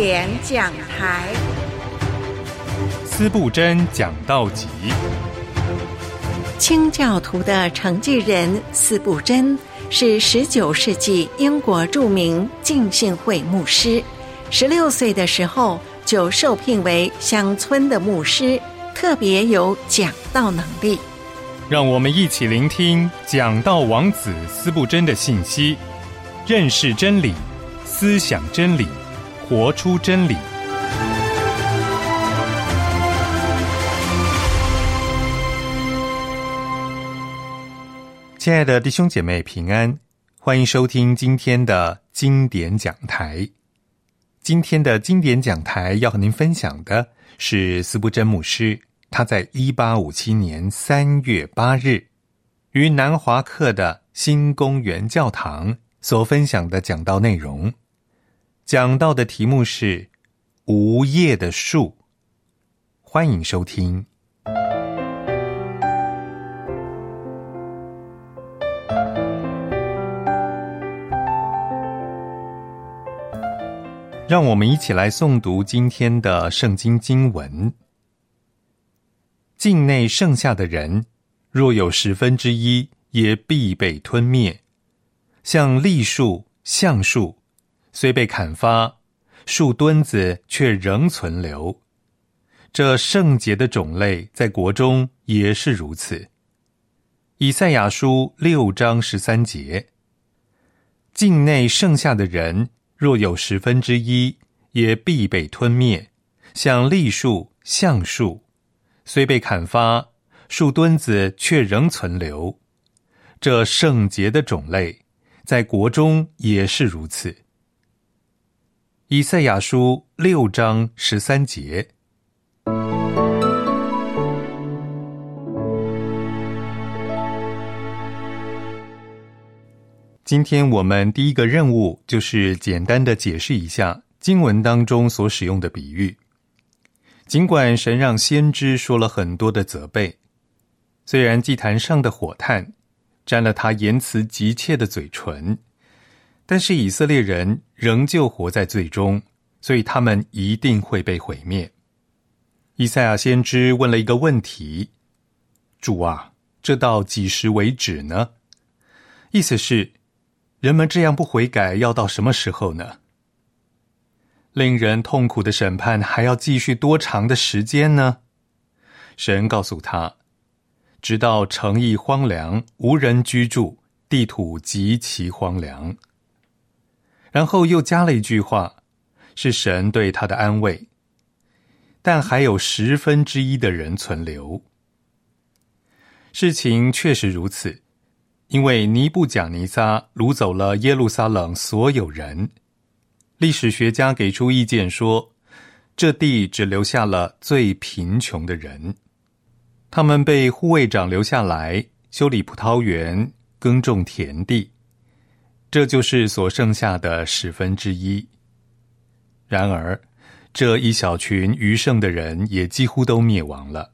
典讲台，司布真讲道集。清教徒的承继人司布真是十九世纪英国著名浸信会牧师。十六岁的时候就受聘为乡村的牧师，特别有讲道能力。让我们一起聆听讲道王子司布真的信息，认识真理，思想真理，活出真理。亲爱的弟兄姐妹平安，欢迎收听今天的经典讲台。今天的经典讲台要和您分享的是斯布真牧师，他在一八五七年三月八日于南华克的新公园教堂所分享的讲道内容。讲到的题目是《无叶的树》，欢迎收听。让我们一起来诵读今天的圣经经文。境内剩下的人，若有十分之一，也必被吞灭。像栗树、橡树，虽被砍伐，树墩子却仍存留。这圣洁的种类，在国中也是如此。以赛亚书六章十三节：境内剩下的人。若有十分之一，也必被吞灭。像栗树、橡树，虽被砍伐，树墩子却仍存留。这圣洁的种类，在国中也是如此。以赛亚书六章十三节。今天我们第一个任务就是简单的解释一下经文当中所使用的比喻。尽管神让先知说了很多的责备，虽然祭坛上的火炭沾了他言辞急切的嘴唇，但是以色列人仍旧活在罪中，所以他们一定会被毁灭。以赛亚先知问了一个问题：“主啊，这到几时为止呢？”意思是。人们这样不悔改，要到什么时候呢？令人痛苦的审判还要继续多长的时间呢？神告诉他，直到城邑荒凉，无人居住，地土极其荒凉。然后又加了一句话，是神对他的安慰。但还有十分之一的人存留。事情确实如此。因为尼布贾尼撒掳走了耶路撒冷所有人，历史学家给出意见说，这地只留下了最贫穷的人，他们被护卫长留下来修理葡萄园、耕种田地，这就是所剩下的十分之一。然而，这一小群余剩的人也几乎都灭亡了，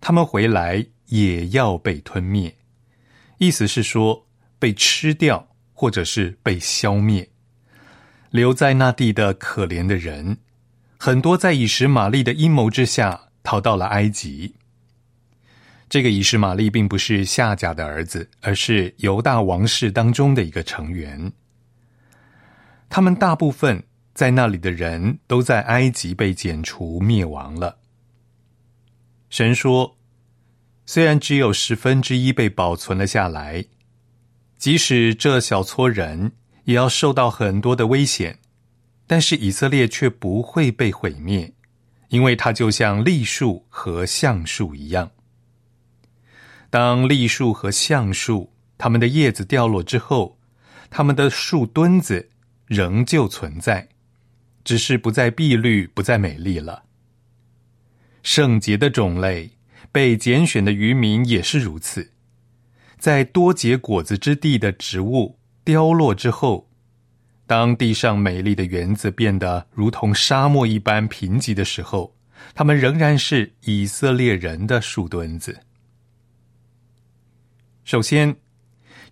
他们回来也要被吞灭。意思是说，被吃掉，或者是被消灭。留在那地的可怜的人，很多在以实玛利的阴谋之下逃到了埃及。这个以实玛利并不是夏甲的儿子，而是犹大王室当中的一个成员。他们大部分在那里的人都在埃及被剪除灭亡了。神说。虽然只有十分之一被保存了下来，即使这小撮人也要受到很多的危险，但是以色列却不会被毁灭，因为它就像栗树和橡树一样。当栗树和橡树它们的叶子掉落之后，它们的树墩子仍旧存在，只是不再碧绿、不再美丽了。圣洁的种类。被拣选的渔民也是如此，在多结果子之地的植物凋落之后，当地上美丽的园子变得如同沙漠一般贫瘠的时候，他们仍然是以色列人的树墩子。首先，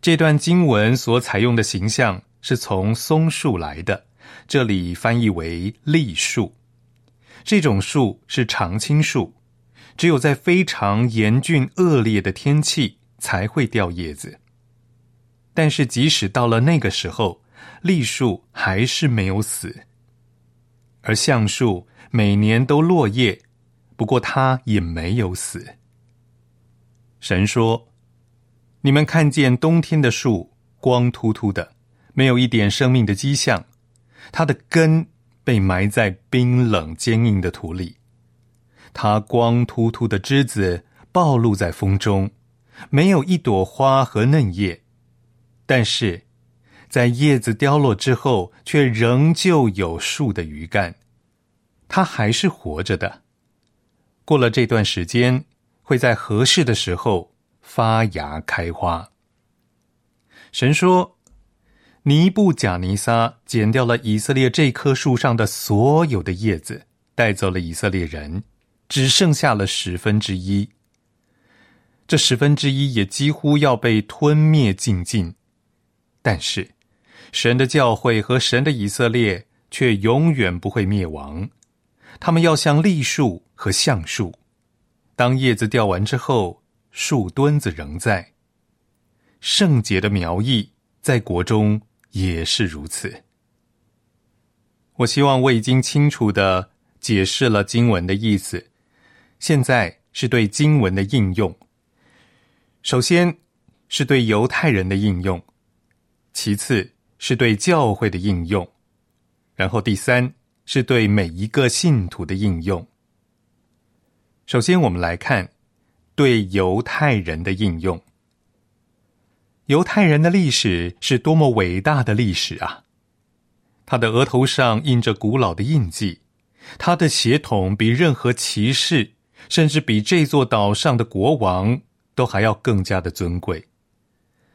这段经文所采用的形象是从松树来的，这里翻译为栗树。这种树是常青树，只有在非常严峻恶劣的天气才会掉叶子。但是即使到了那个时候，栗树还是没有死。而橡树每年都落叶，不过它也没有死。神说：“你们看见冬天的树光秃秃的，没有一点生命的迹象，它的根。”被埋在冰冷坚硬的土里，它光秃秃的枝子暴露在风中，没有一朵花和嫩叶，但是在叶子凋落之后，却仍旧有树的余干，它还是活着的。过了这段时间，会在合适的时候发芽开花。神说。尼布贾尼撒剪掉了以色列这棵树上的所有的叶子，带走了以色列人，只剩下了十分之一。这十分之一也几乎要被吞灭尽尽。但是，神的教会和神的以色列却永远不会灭亡。他们要像栗树和橡树，当叶子掉完之后，树墩子仍在。圣洁的苗裔在国中。也是如此。我希望我已经清楚的解释了经文的意思，现在是对经文的应用。首先是对犹太人的应用，其次是对教会的应用，然后第三是对每一个信徒的应用。首先，我们来看对犹太人的应用。犹太人的历史是多么伟大的历史啊！他的额头上印着古老的印记，他的血统比任何骑士，甚至比这座岛上的国王都还要更加的尊贵，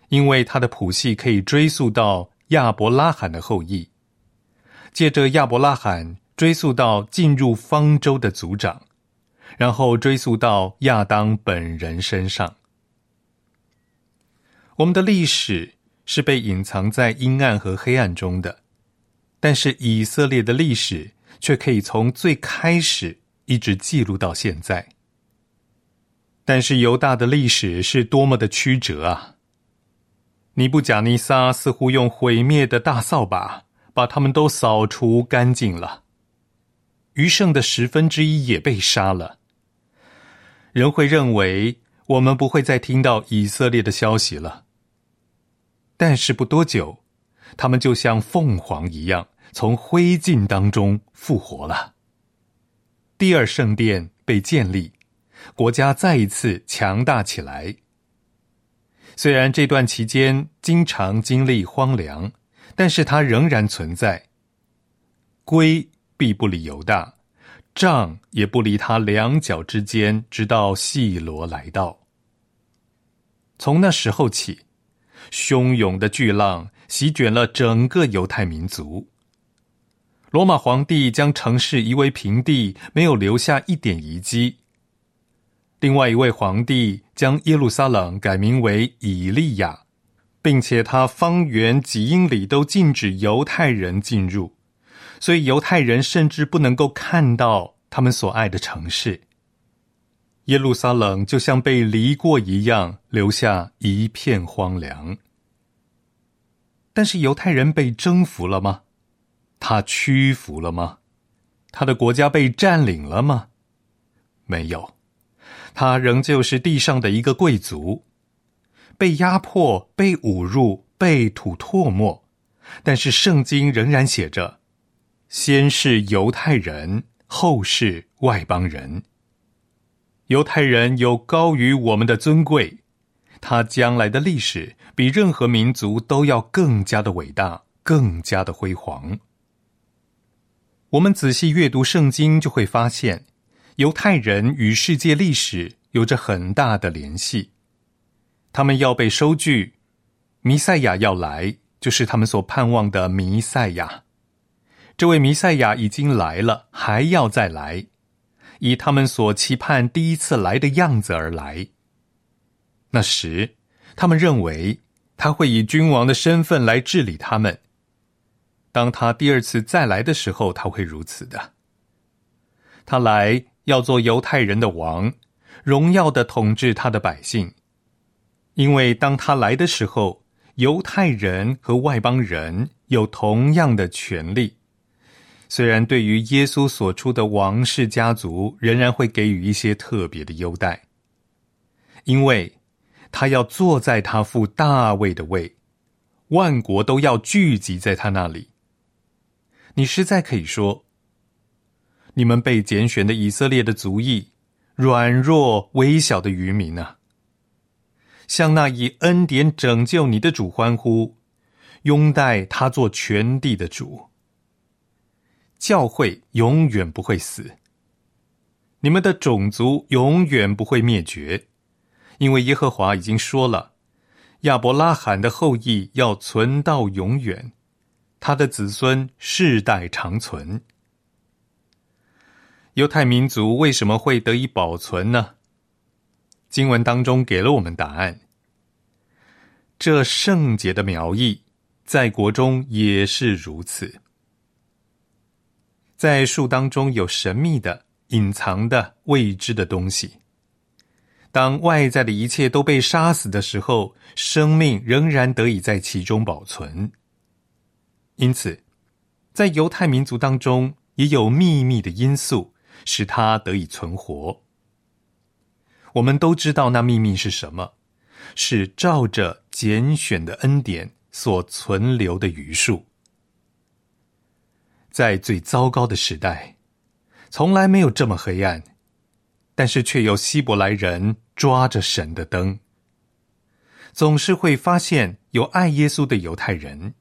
因为他的谱系可以追溯到亚伯拉罕的后裔，借着亚伯拉罕追溯到进入方舟的族长，然后追溯到亚当本人身上。我们的历史是被隐藏在阴暗和黑暗中的，但是以色列的历史却可以从最开始一直记录到现在。但是犹大的历史是多么的曲折啊！尼布贾尼撒似乎用毁灭的大扫把把他们都扫除干净了，余剩的十分之一也被杀了。人会认为我们不会再听到以色列的消息了。但是不多久，他们就像凤凰一样从灰烬当中复活了。第二圣殿被建立，国家再一次强大起来。虽然这段期间经常经历荒凉，但是它仍然存在。归必不离犹大，杖也不离他两脚之间，直到细罗来到。从那时候起。汹涌的巨浪席卷了整个犹太民族。罗马皇帝将城市夷为平地，没有留下一点遗迹。另外一位皇帝将耶路撒冷改名为以利亚，并且他方圆几英里都禁止犹太人进入，所以犹太人甚至不能够看到他们所爱的城市。耶路撒冷就像被犁过一样，留下一片荒凉。但是犹太人被征服了吗？他屈服了吗？他的国家被占领了吗？没有，他仍旧是地上的一个贵族，被压迫、被侮辱、被吐唾沫。但是圣经仍然写着：先是犹太人，后是外邦人。犹太人有高于我们的尊贵，他将来的历史比任何民族都要更加的伟大，更加的辉煌。我们仔细阅读圣经，就会发现，犹太人与世界历史有着很大的联系。他们要被收据，弥赛亚要来，就是他们所盼望的弥赛亚。这位弥赛亚已经来了，还要再来。以他们所期盼第一次来的样子而来。那时，他们认为他会以君王的身份来治理他们。当他第二次再来的时候，他会如此的。他来要做犹太人的王，荣耀的统治他的百姓。因为当他来的时候，犹太人和外邦人有同样的权利。虽然对于耶稣所出的王室家族，仍然会给予一些特别的优待，因为他要坐在他父大卫的位，万国都要聚集在他那里。你实在可以说，你们被拣选的以色列的族裔，软弱微小的渔民啊！向那以恩典拯救你的主欢呼，拥戴他做全地的主。教会永远不会死，你们的种族永远不会灭绝，因为耶和华已经说了，亚伯拉罕的后裔要存到永远，他的子孙世代长存。犹太民族为什么会得以保存呢？经文当中给了我们答案。这圣洁的苗裔，在国中也是如此。在树当中有神秘的、隐藏的、未知的东西。当外在的一切都被杀死的时候，生命仍然得以在其中保存。因此，在犹太民族当中，也有秘密的因素使它得以存活。我们都知道那秘密是什么，是照着拣选的恩典所存留的余数。在最糟糕的时代，从来没有这么黑暗，但是却有希伯来人抓着神的灯，总是会发现有爱耶稣的犹太人。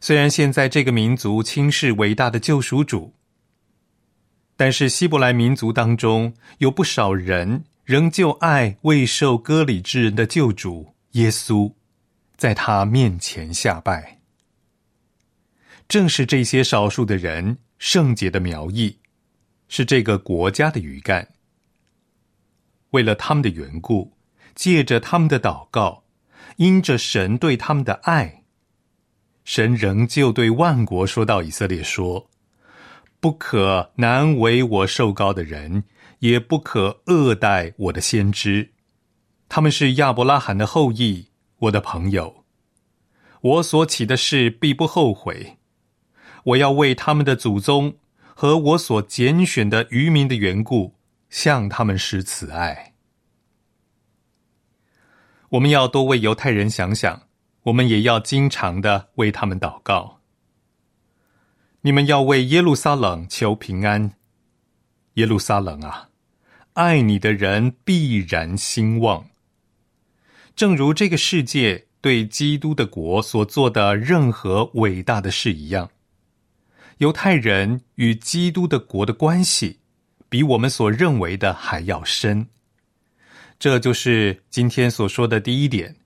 虽然现在这个民族轻视伟大的救赎主。但是希伯来民族当中有不少人仍旧爱未受割礼之人的救主耶稣，在他面前下拜。正是这些少数的人，圣洁的苗裔，是这个国家的余干。为了他们的缘故，借着他们的祷告，因着神对他们的爱，神仍旧对万国说到以色列说。不可难为我受膏的人，也不可恶待我的先知。他们是亚伯拉罕的后裔，我的朋友。我所起的事必不后悔。我要为他们的祖宗和我所拣选的渔民的缘故，向他们施慈爱。我们要多为犹太人想想，我们也要经常的为他们祷告。你们要为耶路撒冷求平安，耶路撒冷啊，爱你的人必然兴旺。正如这个世界对基督的国所做的任何伟大的事一样，犹太人与基督的国的关系，比我们所认为的还要深。这就是今天所说的第一点：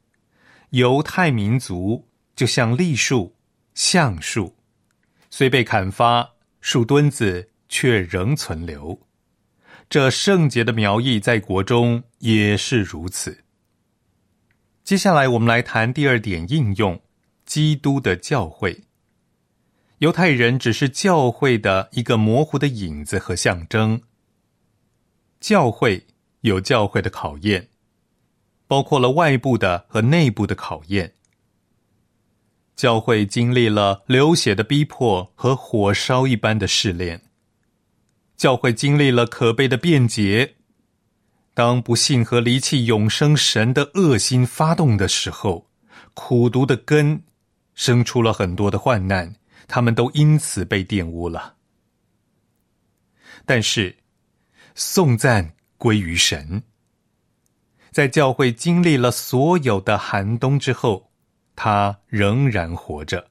犹太民族就像栗树、橡树。虽被砍伐，树墩子却仍存留。这圣洁的苗裔在国中也是如此。接下来，我们来谈第二点应用：基督的教会。犹太人只是教会的一个模糊的影子和象征。教会有教会的考验，包括了外部的和内部的考验。教会经历了流血的逼迫和火烧一般的试炼，教会经历了可悲的辩解。当不信和离弃永生神的恶心发动的时候，苦毒的根生出了很多的患难，他们都因此被玷污了。但是，颂赞归于神。在教会经历了所有的寒冬之后。他仍然活着，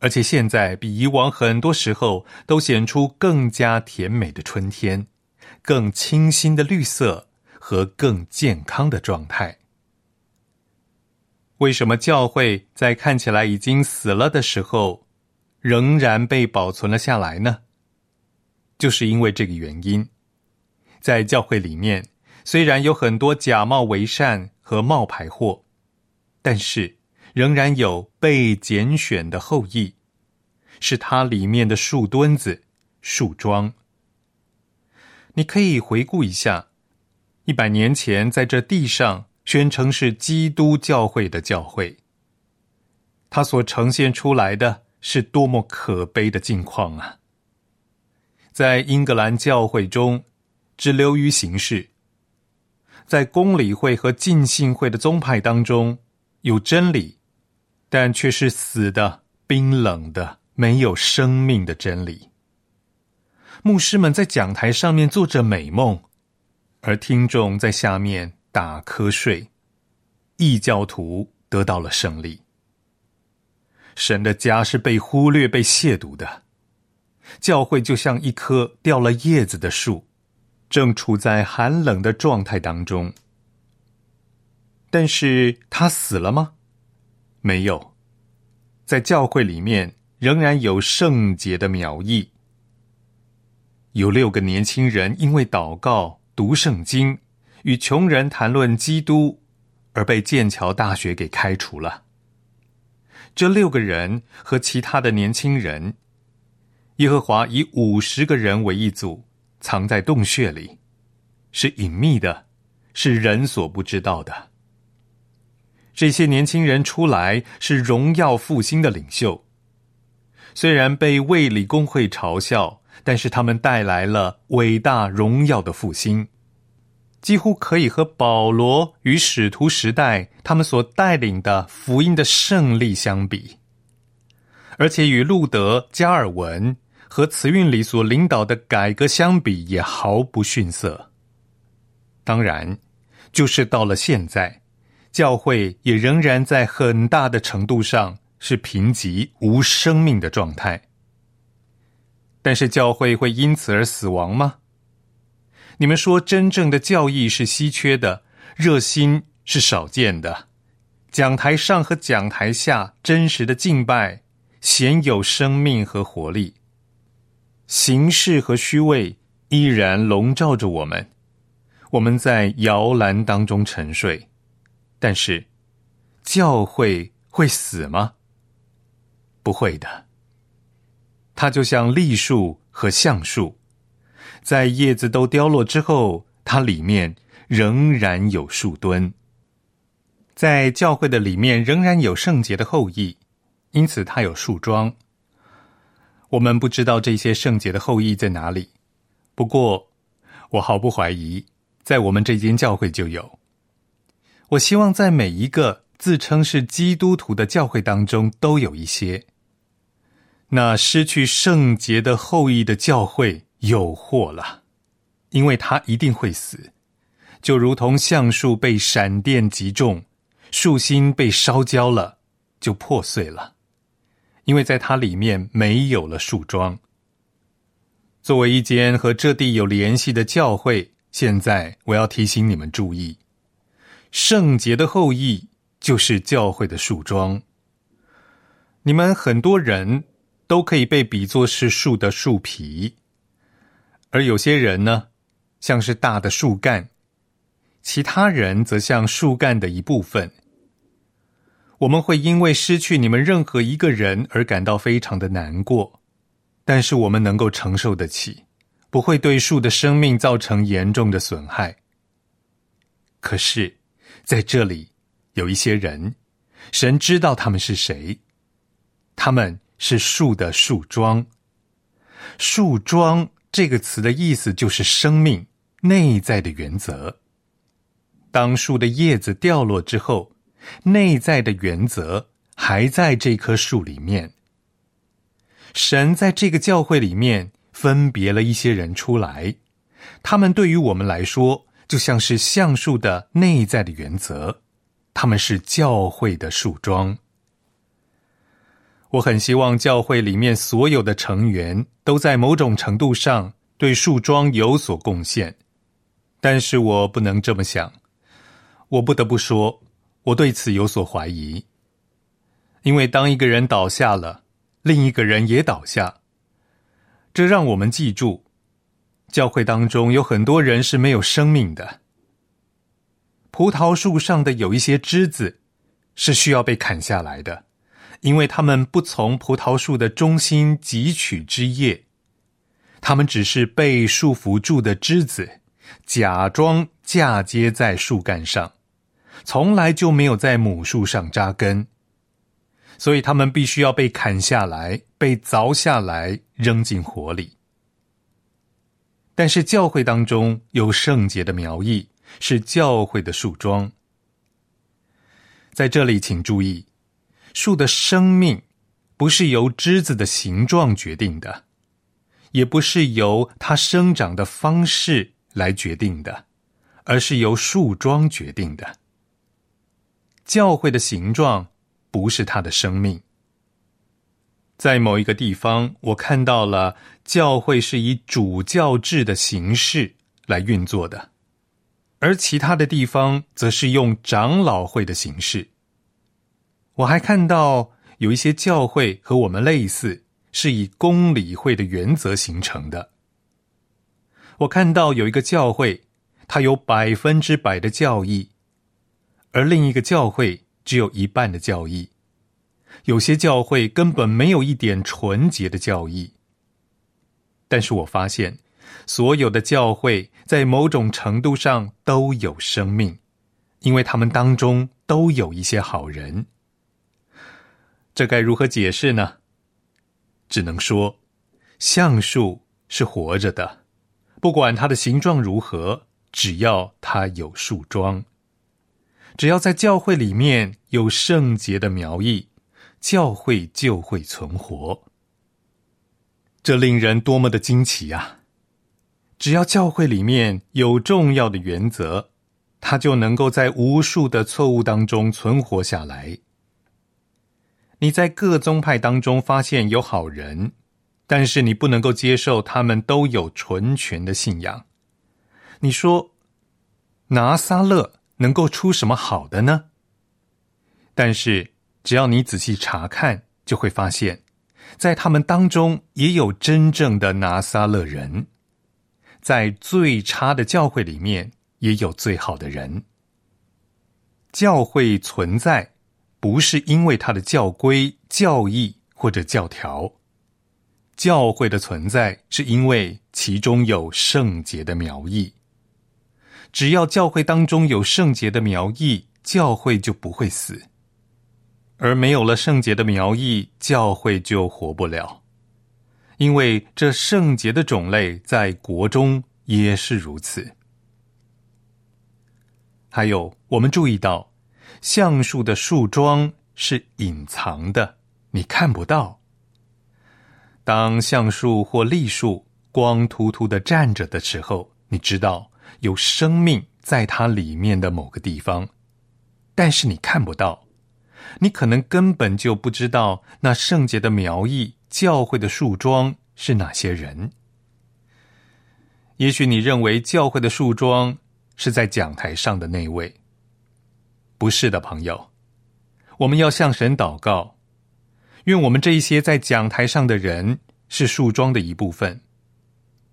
而且现在比以往很多时候都显出更加甜美的春天，更清新的绿色和更健康的状态。为什么教会在看起来已经死了的时候，仍然被保存了下来呢？就是因为这个原因，在教会里面虽然有很多假冒为善和冒牌货，但是。仍然有被拣选的后裔，是它里面的树墩子、树桩。你可以回顾一下，一百年前在这地上宣称是基督教会的教会，它所呈现出来的是多么可悲的境况啊！在英格兰教会中，只流于形式；在公理会和浸信会的宗派当中，有真理，但却是死的、冰冷的、没有生命的真理。牧师们在讲台上面做着美梦，而听众在下面打瞌睡。异教徒得到了胜利。神的家是被忽略、被亵渎的。教会就像一棵掉了叶子的树，正处在寒冷的状态当中。但是他死了吗？没有，在教会里面仍然有圣洁的苗裔。有六个年轻人因为祷告、读圣经、与穷人谈论基督，而被剑桥大学给开除了。这六个人和其他的年轻人，耶和华以五十个人为一组，藏在洞穴里，是隐秘的，是人所不知道的。这些年轻人出来是荣耀复兴的领袖，虽然被卫理公会嘲笑。但是他们带来了伟大荣耀的复兴，几乎可以和保罗与使徒时代他们所带领的福音的胜利相比，而且与路德、加尔文和慈运里所领导的改革相比，也毫不逊色。当然，就是到了现在，教会也仍然在很大的程度上是贫瘠无生命的状态。但是教会会因此而死亡吗？你们说真正的教义是稀缺的，热心是少见的，讲台上和讲台下真实的敬拜显有生命和活力，形式和虚伪依然笼罩着我们，我们在摇篮当中沉睡。但是教会会死吗？不会的。它就像栗树和橡树，在叶子都凋落之后，它里面仍然有树墩。在教会的里面仍然有圣洁的后裔，因此它有树桩。我们不知道这些圣洁的后裔在哪里，不过我毫不怀疑，在我们这间教会就有。我希望在每一个自称是基督徒的教会当中都有一些。那失去圣洁的后裔的教会有祸了，因为他一定会死，就如同橡树被闪电击中，树心被烧焦了，就破碎了，因为在它里面没有了树桩。作为一间和这地有联系的教会，现在我要提醒你们注意：圣洁的后裔就是教会的树桩。你们很多人。都可以被比作是树的树皮，而有些人呢，像是大的树干，其他人则像树干的一部分。我们会因为失去你们任何一个人而感到非常的难过，但是我们能够承受得起，不会对树的生命造成严重的损害。可是，在这里有一些人，神知道他们是谁，他们。是树的树桩，树桩这个词的意思就是生命内在的原则。当树的叶子掉落之后，内在的原则还在这棵树里面。神在这个教会里面分别了一些人出来，他们对于我们来说就像是橡树的内在的原则，他们是教会的树桩。我很希望教会里面所有的成员都在某种程度上对树桩有所贡献，但是我不能这么想。我不得不说，我对此有所怀疑。因为当一个人倒下了，另一个人也倒下，这让我们记住，教会当中有很多人是没有生命的。葡萄树上的有一些枝子，是需要被砍下来的，因为他们不从葡萄树的中心汲取枝叶，他们只是被束缚住的枝子，假装嫁接在树干上，从来就没有在母树上扎根，所以他们必须要被砍下来，被凿下来，扔进火里。但是教会当中有圣洁的苗裔，是教会的树桩。在这里，请注意，树的生命不是由枝子的形状决定的，也不是由它生长的方式来决定的，而是由树桩决定的。教会的形状不是它的生命。在某一个地方，我看到了教会是以主教制的形式来运作的。而其他的地方则是用长老会的形式。我还看到有一些教会和我们类似，是以公理会的原则形成的。我看到有一个教会，它有百分之百的教义，而另一个教会只有一半的教义。有些教会根本没有一点纯洁的教义。但是我发现。所有的教会在某种程度上都有生命，因为他们当中都有一些好人。这该如何解释呢？只能说，橡树是活着的，不管它的形状如何，只要它有树桩，只要在教会里面有圣洁的苗裔，教会就会存活。这令人多么的惊奇呀！只要教会里面有重要的原则，他就能够在无数的错误当中存活下来。你在各宗派当中发现有好人，但是你不能够接受他们都有纯全的信仰。你说拿撒勒能够出什么好的呢？但是只要你仔细查看，就会发现，在他们当中也有真正的拿撒勒人。在最差的教会里面，也有最好的人。教会存在，不是因为它的教规、教义或者教条。教会的存在，是因为其中有圣洁的苗裔。只要教会当中有圣洁的苗裔，教会就不会死；而没有了圣洁的苗裔，教会就活不了。因为这圣洁的种类在国中也是如此。还有，我们注意到，橡树的树桩是隐藏的，你看不到。当橡树或栗树光秃秃的站着的时候，你知道有生命在它里面的某个地方，但是你看不到，你可能根本就不知道那圣洁的苗裔。教会的树桩是哪些人？也许你认为教会的树桩是在讲台上的那位，不是的，朋友。我们要向神祷告，愿我们这一些在讲台上的人是树桩的一部分，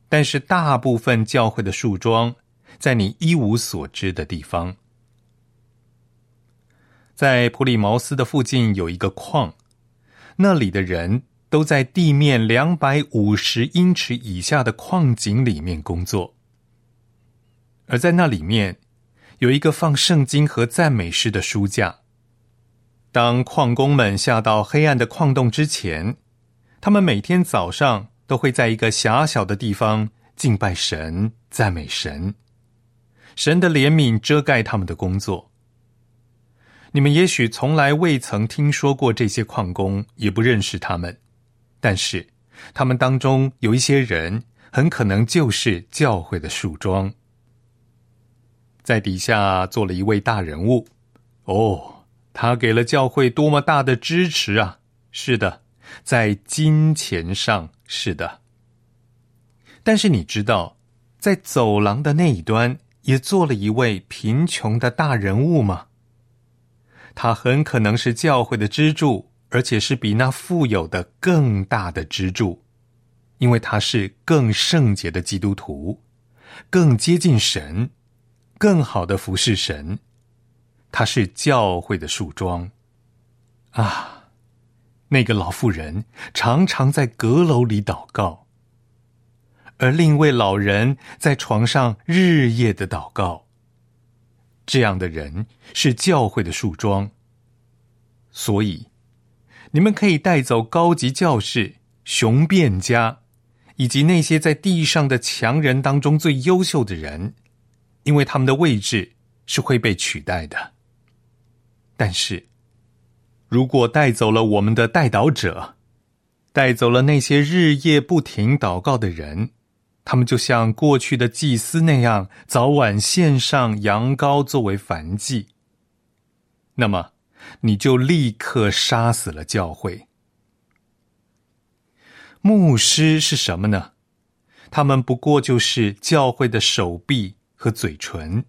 但是大部分教会的树桩在你一无所知的地方。在普里茅斯的附近有一个矿，那里的人。都在地面两百五十英尺以下的矿井里面工作，而在那里面有一个放圣经和赞美诗的书架。当矿工们下到黑暗的矿洞之前，他们每天早上都会在一个狭小的地方敬拜神、赞美神。神的怜悯遮盖他们的工作。你们也许从来未曾听说过这些矿工，也不认识他们。但是，他们当中有一些人，很可能就是教会的树桩，在底下做了一位大人物。哦，他给了教会多么大的支持啊！是的，在金钱上是的。但是你知道，在走廊的那一端也坐了一位贫穷的大人物吗？他很可能是教会的支柱。而且是比那富有的更大的支柱，因为他是更圣洁的基督徒，更接近神，更好的服侍神。他是教会的树桩啊！那个老妇人常常在阁楼里祷告，而另一位老人在床上日夜的祷告。这样的人是教会的树桩，所以你们可以带走高级教士、雄辩家，以及那些在地上的强人当中最优秀的人，因为他们的位置是会被取代的。但是，如果带走了我们的代祷者，带走了那些日夜不停祷告的人，他们就像过去的祭司那样，早晚献上羊羔作为燔祭。那么，你就立刻杀死了教会。牧师是什么呢？他们不过就是教会的手臂和嘴唇。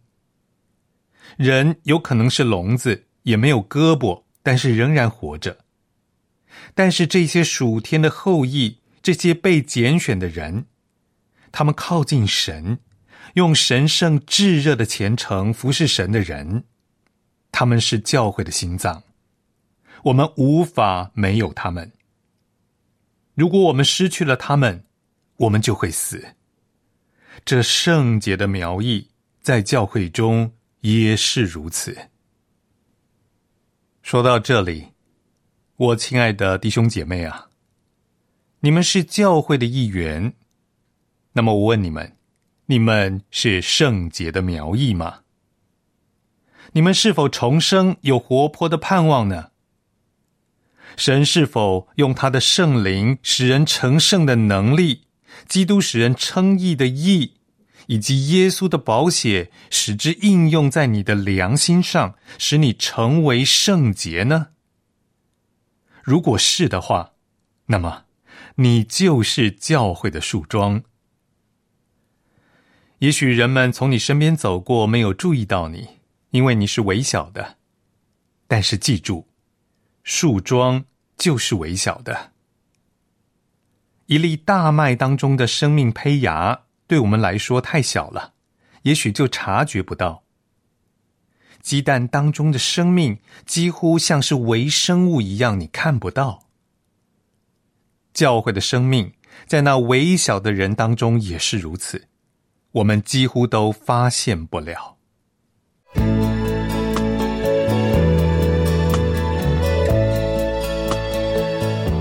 人有可能是聋子。也没有胳膊，但是仍然活着。但是这些属天的后裔，这些被拣选的人，他们靠近神，用神圣炙热的虔诚服侍神的人，他们是教会的心脏。我们无法没有他们。如果我们失去了他们，我们就会死。这圣洁的苗裔在教会中也是如此。说到这里，我亲爱的弟兄姐妹啊，你们是教会的一员，那么我问你们：你们是圣洁的苗裔吗？你们是否重生，有活泼的盼望呢？神是否用他的圣灵使人成圣的能力，基督使人称义的义？以及耶稣的宝血，使之应用在你的良心上，使你成为圣洁呢？如果是的话，那么你就是教会的树桩。也许人们从你身边走过，没有注意到你，因为你是微小的。但是记住，树桩就是微小的。一粒大麦当中的生命胚芽。对我们来说太小了，也许就察觉不到。鸡蛋当中的生命几乎像是微生物一样，你看不到。教会的生命在那微小的人当中也是如此，我们几乎都发现不了。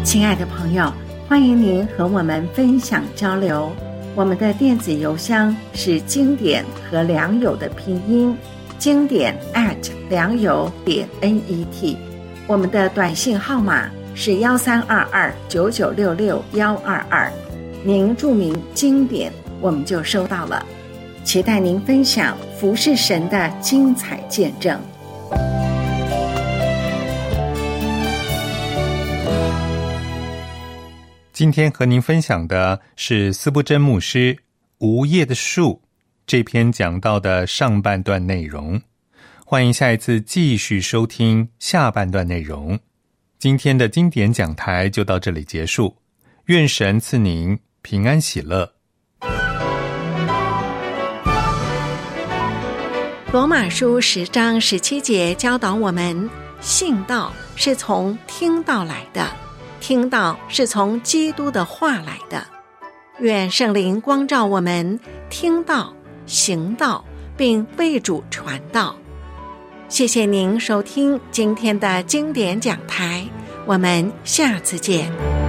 亲爱的朋友，欢迎您和我们分享交流。我们的电子邮箱是经典和良友的拼音，经典 at 良友点 n e t。我们的短信号码是幺三二二九九六六幺二二，您注明经典，我们就收到了。期待您分享服侍神的精彩见证。今天和您分享的是斯布真牧师《无叶的树》这篇讲到的上半段内容。欢迎下一次继续收听下半段内容。今天的经典讲台就到这里结束。愿神赐您平安喜乐。罗马书十章十七节教导我们：信道是从听到来的。听到是从基督的话来的，愿圣灵光照我们，听到、行道，并为主传道。谢谢您收听今天的经典讲台，我们下次见。